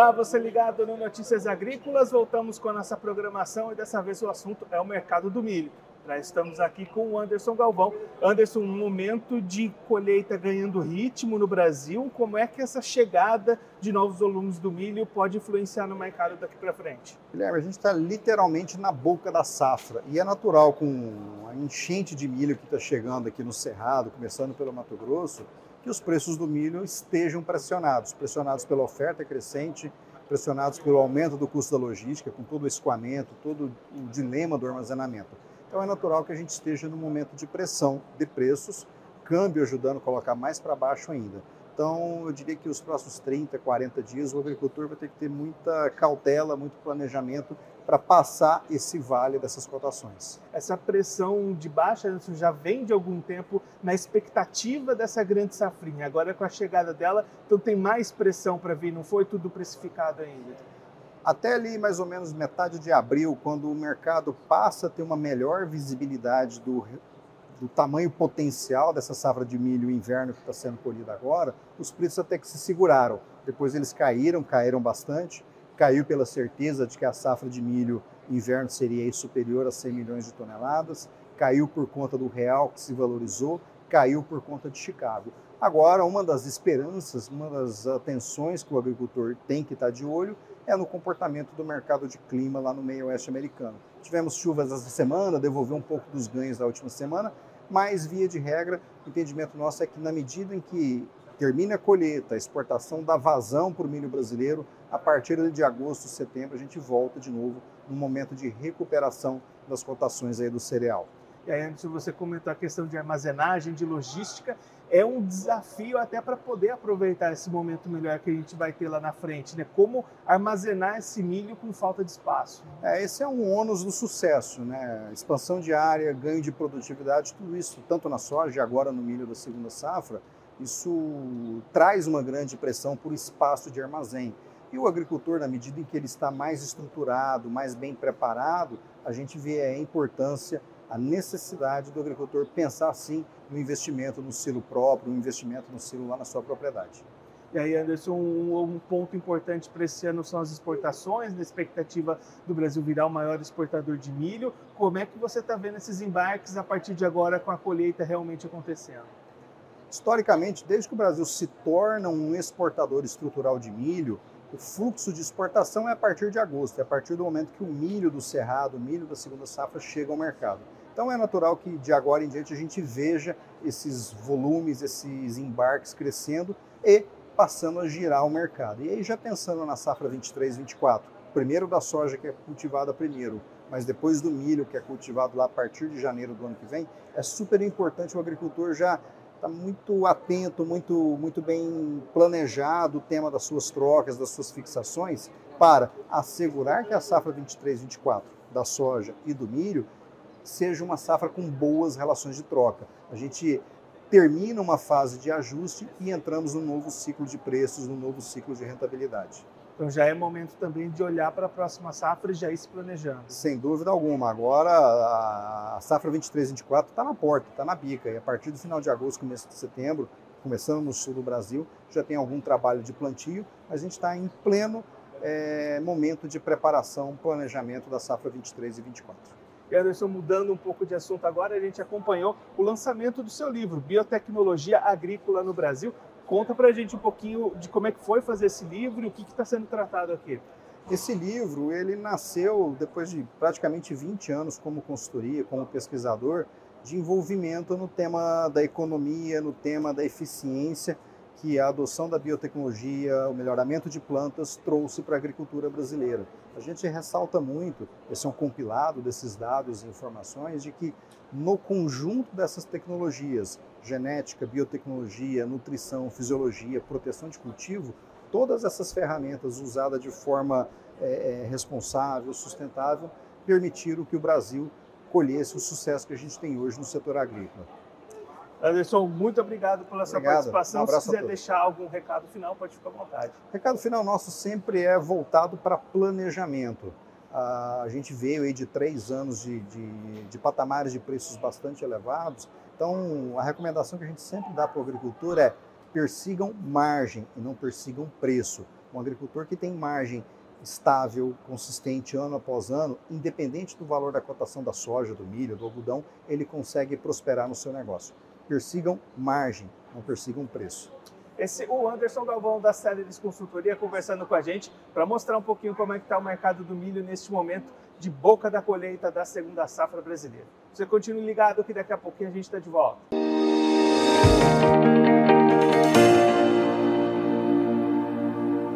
Olá, você ligado no Notícias Agrícolas. Voltamos com a nossa programação e dessa vez o assunto é o mercado do milho. Nós estamos aqui com o Anderson Galvão. Anderson, um momento de colheita ganhando ritmo no Brasil. Como é que essa chegada de novos volumes do milho pode influenciar no mercado daqui para frente? Guilherme, a gente está literalmente na boca da safra e é natural com a enchente de milho que está chegando aqui no Cerrado, começando pelo Mato Grosso, que os preços do milho estejam pressionados, pressionados pela oferta crescente, pressionados pelo aumento do custo da logística, com todo o escoamento, todo o dilema do armazenamento. Então é natural que a gente esteja num momento de pressão de preços, câmbio ajudando a colocar mais para baixo ainda. Então, eu diria que os próximos 30, 40 dias, o agricultor vai ter que ter muita cautela, muito planejamento para passar esse vale dessas cotações. Essa pressão de baixa já vem de algum tempo na expectativa dessa grande safrinha. Agora, com a chegada dela, então tem mais pressão para vir, não foi tudo precificado ainda? Até ali, mais ou menos metade de abril, quando o mercado passa a ter uma melhor visibilidade do do tamanho potencial dessa safra de milho inverno que está sendo colhida agora, os preços até que se seguraram. Depois eles caíram, caíram bastante. Caiu pela certeza de que a safra de milho inverno seria superior a 100 milhões de toneladas. Caiu por conta do real que se valorizou. Caiu por conta de Chicago. Agora, uma das esperanças, uma das atenções que o agricultor tem que estar de olho é no comportamento do mercado de clima lá no meio oeste americano. Tivemos chuvas essa semana, devolveu um pouco dos ganhos da última semana, mas, via de regra, o entendimento nosso é que, na medida em que termina a colheita, a exportação dá vazão para o milho brasileiro, a partir de agosto, setembro, a gente volta de novo num momento de recuperação das cotações aí do cereal. E aí, antes você comentou a questão de armazenagem, de logística, é um desafio até para poder aproveitar esse momento melhor que a gente vai ter lá na frente, né? Como armazenar esse milho com falta de espaço. É, esse é um ônus do sucesso, né? Expansão de área, ganho de produtividade, tudo isso, tanto na soja agora no milho da segunda safra, isso traz uma grande pressão por espaço de armazém. E o agricultor, na medida em que ele está mais estruturado, mais bem preparado, a gente vê a importância a necessidade do agricultor pensar sim no investimento no silo próprio, no investimento no silo lá na sua propriedade. E aí, Anderson, um, um ponto importante para esse ano são as exportações, na expectativa do Brasil virar o maior exportador de milho. Como é que você está vendo esses embarques a partir de agora com a colheita realmente acontecendo? Historicamente, desde que o Brasil se torna um exportador estrutural de milho, o fluxo de exportação é a partir de agosto, é a partir do momento que o milho do cerrado, o milho da segunda safra chega ao mercado. Então é natural que de agora em diante a gente veja esses volumes, esses embarques crescendo e passando a girar o mercado. E aí já pensando na safra 23, 24, primeiro da soja que é cultivada primeiro, mas depois do milho que é cultivado lá a partir de janeiro do ano que vem, é super importante o agricultor já está muito atento, muito, muito bem planejado o tema das suas trocas, das suas fixações, para assegurar que a safra 23, 24 da soja e do milho seja uma safra com boas relações de troca. A gente termina uma fase de ajuste e entramos num novo ciclo de preços, num novo ciclo de rentabilidade. Então já é momento também de olhar para a próxima safra e já ir se planejando. Sem dúvida alguma. Agora a safra 23-24 está na porta, está na bica. E a partir do final de agosto, começo de setembro, começando no sul do Brasil, já tem algum trabalho de plantio, mas a gente está em pleno é, momento de preparação, planejamento da safra 23 e 24. Anderson, mudando um pouco de assunto agora, a gente acompanhou o lançamento do seu livro, Biotecnologia Agrícola no Brasil. Conta para a gente um pouquinho de como é que foi fazer esse livro e o que está sendo tratado aqui. Esse livro, ele nasceu depois de praticamente 20 anos como consultoria, como pesquisador, de envolvimento no tema da economia, no tema da eficiência que a adoção da biotecnologia, o melhoramento de plantas trouxe para a agricultura brasileira. A gente ressalta muito, esse é um compilado desses dados e informações, de que no conjunto dessas tecnologias, genética, biotecnologia, nutrição, fisiologia, proteção de cultivo, todas essas ferramentas usadas de forma é, responsável, sustentável, permitiram que o Brasil colhesse o sucesso que a gente tem hoje no setor agrícola. Anderson, muito obrigado pela sua obrigado. participação. Um Se quiser deixar algum recado final, pode ficar à vontade. O recado final nosso sempre é voltado para planejamento. A gente veio aí de três anos de, de, de patamares de preços bastante elevados. Então, a recomendação que a gente sempre dá para o agricultor é persigam margem e não persigam preço. Um agricultor que tem margem estável, consistente ano após ano, independente do valor da cotação da soja, do milho, do algodão, ele consegue prosperar no seu negócio. Persigam margem, não persigam preço. Esse, o Anderson Galvão da Céleres Consultoria conversando com a gente para mostrar um pouquinho como é que está o mercado do milho neste momento de boca da colheita da segunda safra brasileira. Você continue ligado que daqui a pouquinho a gente está de volta.